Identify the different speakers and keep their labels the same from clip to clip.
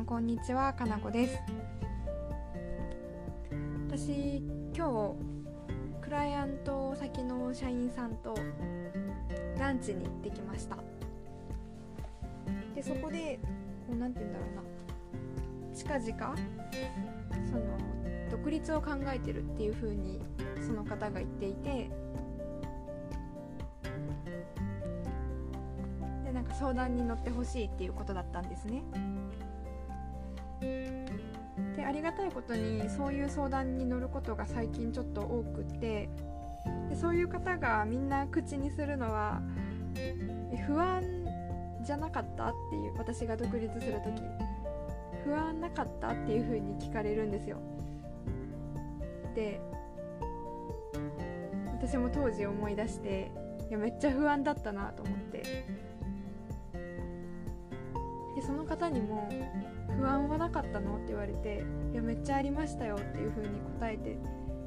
Speaker 1: んこんにちは。かなこです。私今日クライアント先の社員さんとランチに行ってきました。でそこでこうなんて言うんだろうな。近々その独立を考えてるっていう風にその方が言っていて。でなんか相談に乗ってほしいっていうことだったんですね。でありがたいことにそういう相談に乗ることが最近ちょっと多くてでそういう方がみんな口にするのは不安じゃなかったっていう私が独立する時。不安なかったっていう風に聞かれるんですよ。で私も当時思い出していやめっちゃ不安だったなと思って。でその方にも「不安はなかったの?」って言われて「いやめっちゃありましたよ」っていう風に答えて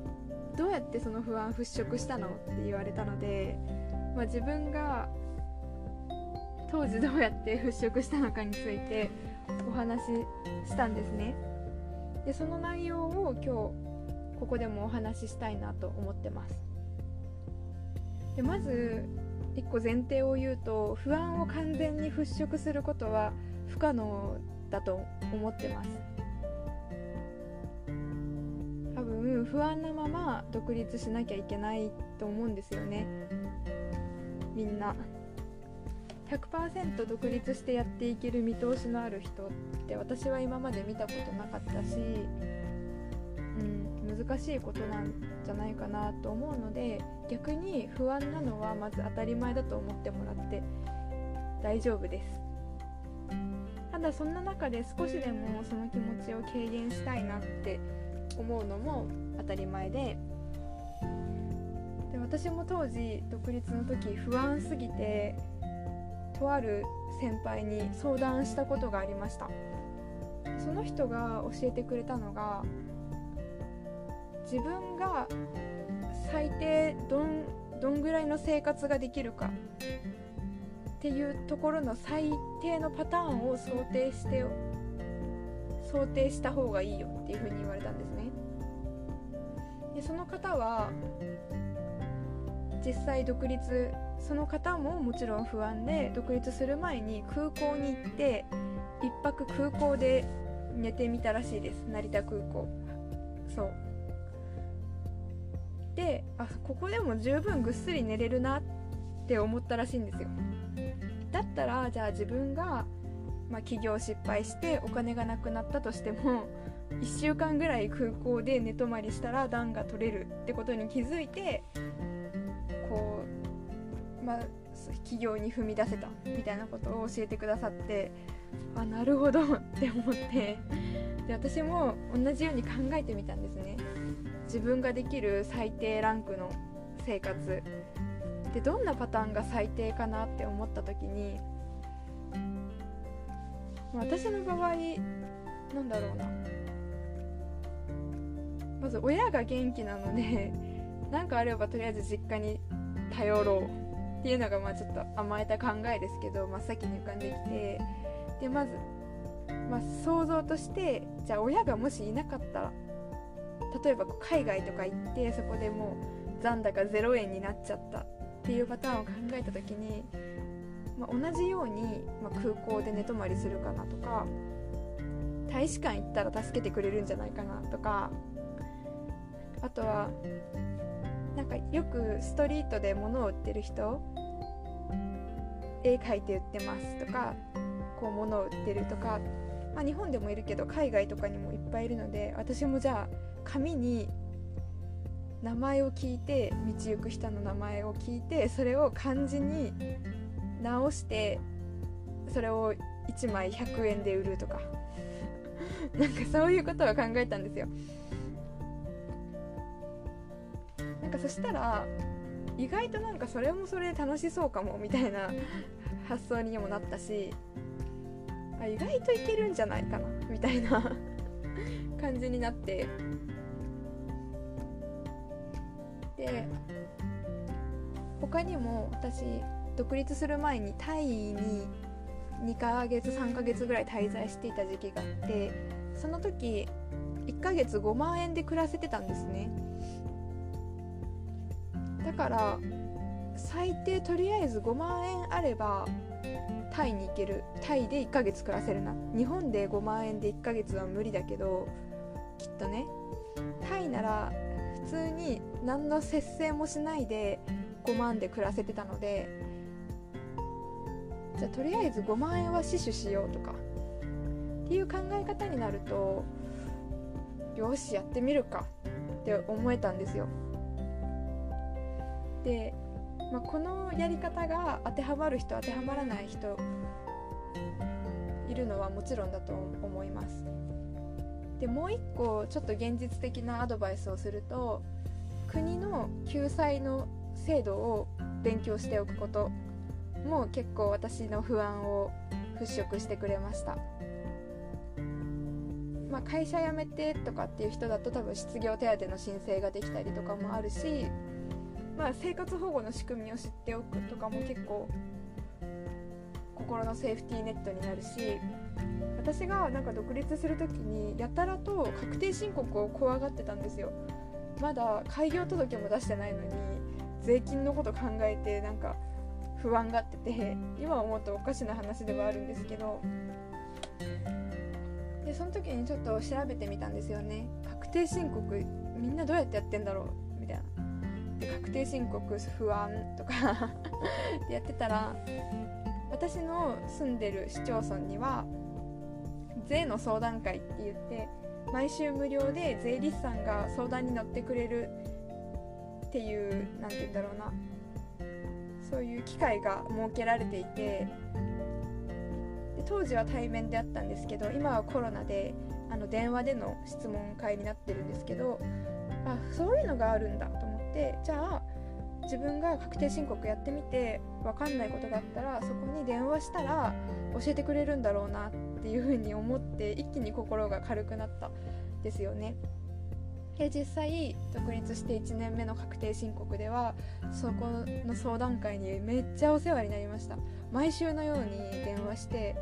Speaker 1: 「どうやってその不安払拭したの?」って言われたので、まあ、自分が当時どうやって 払拭したのかについてお話ししたんですねでその内容を今日ここでもお話ししたいなと思ってますでまず1個前提を言うと不安を完全に払拭することは不可能だと思ってます。多分不安なまま独立しなきゃいけないと思うんですよね。みんな。100%独立してやっていける見通しのある人って私は今まで見たことなかったし、うん、難しいことなんじゃないかなと思うので逆に不安なのはまず当たり前だと思ってもらって大丈夫です。だそんな中で少しでもその気持ちを軽減したいなって思うのも当たり前で。で私も当時独立の時不安すぎてとある先輩に相談したことがありました。その人が教えてくれたのが自分が最低どんどんぐらいの生活ができるかっていうところの最低のパターンを想定して想定した方がいいよっていうふうに言われたんですね。でその方は実際独立その方ももちろん不安で独立する前に空港に行って1泊空港で寝てみたらしいです。成田空港。そう。であここでも十分ぐっすり寝れるなって思ったらしいんですよ。だったらじゃあ自分が、まあ、起業失敗してお金がなくなったとしても 1週間ぐらい空港で寝泊まりしたら暖が取れるってことに気づいてこうまあ起業に踏み出せたみたいなことを教えてくださってあなるほどって思って。で私も同じように考えてみたんですね。自分ができる最低ランクの生活でどんなパターンが最低かなって思った時に私の場合なんだろうな。まず親が元気なので何かあればとりあえず実家に頼ろうっていうのがまあちょっと甘えた考えですけど真っ先に浮かんできてでまず、まあ、想像としてじゃあ親がもしいなかったら例えば海外とか行ってそこでもう残高0円になっちゃった。っていうパターンを考えた時に、まあ、同じように、まあ、空港で寝泊まりするかなとか大使館行ったら助けてくれるんじゃないかなとかあとはなんかよくストリートで物を売ってる人絵描いて売ってますとかこう物を売ってるとか、まあ、日本でもいるけど海外とかにもいっぱいいるので私もじゃあ紙に名前を聞いて道行く人の名前を聞いてそれを漢字に直してそれを1枚100円で売るとか。なんかそういうことを考えたんですよ。なんかそしたら意外となんかそれもそれで楽しそうかもみたいな 発想にもなったしあ意外といけるんじゃないかなみたいな 感じになって。で他にも私独立する前にタイに2ヶ月3ヶ月ぐらい滞在していた時期があってその時1ヶ月5万円で暮らせてたんですね。だから最低とりあえず5万円あればタイに行ける。タイで1ヶ月暮らせるな。日本で5万円で1ヶ月は無理だけどきっとねタイなら普通に何の節制もしないで5万で暮らせてたのでじゃあとりあえず5万円は死守しようとかっていう考え方になるとよしやってみるかって思えたんですよ。で、まあ、このやり方が当てはまる人当てはまらない人いるのはもちろんだと思います。でもう一個ちょっと現実的なアドバイスをすると国の救済の制度を勉強しておくことも結構私の不安を払拭してくれました。まあ、会社辞めてとかっていう人だと多分失業手当の申請ができたりとかもあるし、まあ、生活保護の仕組みを知っておくとかも結構心のセーフティーネットになるし私がなんか独立する時にやたらと確定申告を怖がってたんですよ。まだ開業届も出してないのに税金のこと考えてなんか不安がってて今思うとおかしな話ではあるんですけど。でその時にちょっと調べてみたんですよね。確定申告みんなどうやってやってんだろう？みたいな。で確定申告不安とか やってたら私の住んでる市町村には税の相談会って言って毎週無料で税理士さんが相談に乗ってくれるっていう何て言うんだろうな。そういう機会が設けられていてで当時は対面であったんですけど今はコロナであの電話での質問会になってるんですけどあそういうのがあるんだと思ってじゃあ自分が確定申告やってみて分かんないことがあったらそこに電話したら教えてくれるんだろうなっていうふうに思って一気に心が軽くなったですよね。で実際独立して1年目の確定申告ではそこの相談会にめっちゃお世話になりました毎週のように電話して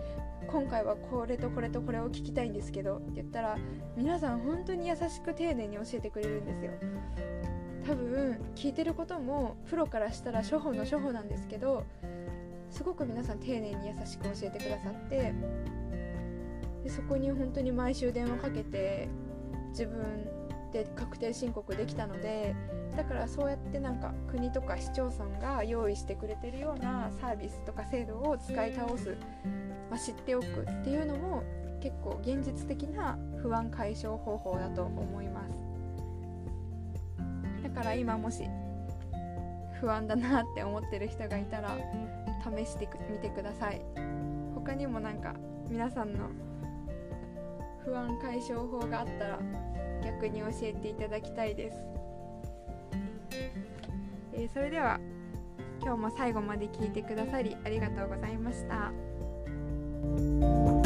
Speaker 1: 今回はこれとこれとこれを聞きたいんですけどって言ったら皆さん本当に優しく丁寧に教えてくれるんですよ多分聞いてることもプロからしたら初歩の初歩なんですけどすごく皆さん丁寧に優しく教えてくださってでそこに本当に毎週電話かけて自分で確定申告できたのでだからそうやってなんか国とか市町村が用意してくれてるようなサービスとか制度を使い倒す、まあ、知っておくっていうのも結構現実的な不安解消方法だと思います。だから今もし不安だなって思ってる人がいたら試してみてください他にもなんか皆さんの不安解消法があったら逆に教えていただきたいです、えー、それでは今日も最後まで聞いてくださりありがとうございました。